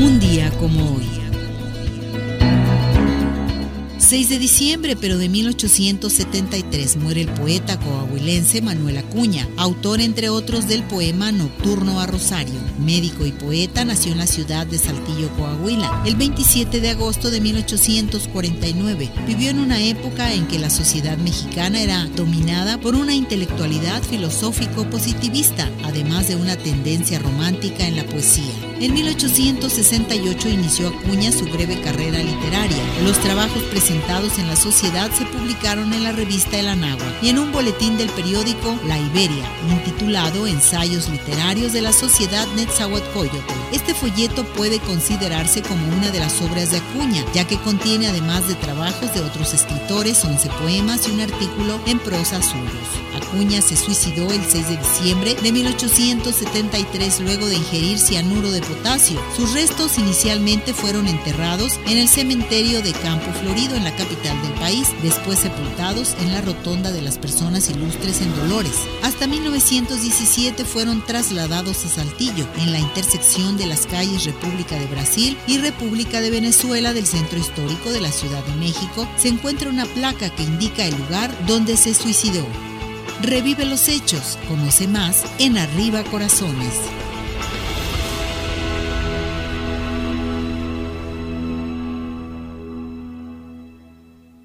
Un día como hoy. 6 de diciembre, pero de 1873, muere el poeta coahuilense Manuel Acuña, autor entre otros del poema Nocturno a Rosario. Médico y poeta, nació en la ciudad de Saltillo, Coahuila, el 27 de agosto de 1849. Vivió en una época en que la sociedad mexicana era dominada por una intelectualidad filosófico-positivista, además de una tendencia romántica en la poesía. En 1868 inició Acuña su breve carrera literaria. Los trabajos presentados en la sociedad se publicaron en la revista El Anagua y en un boletín del periódico La Iberia, intitulado Ensayos Literarios de la Sociedad Netzahualcoyotl. Este folleto puede considerarse como una de las obras de Acuña, ya que contiene además de trabajos de otros escritores, 11 poemas y un artículo en prosa suyos. Acuña se suicidó el 6 de diciembre de 1873 luego de ingerir cianuro de potasio. Sus restos inicialmente fueron enterrados en el cementerio de Campo Florido en capital del país, después sepultados en la rotonda de las personas ilustres en Dolores. Hasta 1917 fueron trasladados a Saltillo, en la intersección de las calles República de Brasil y República de Venezuela del centro histórico de la Ciudad de México, se encuentra una placa que indica el lugar donde se suicidó. Revive los hechos, conoce más en Arriba Corazones.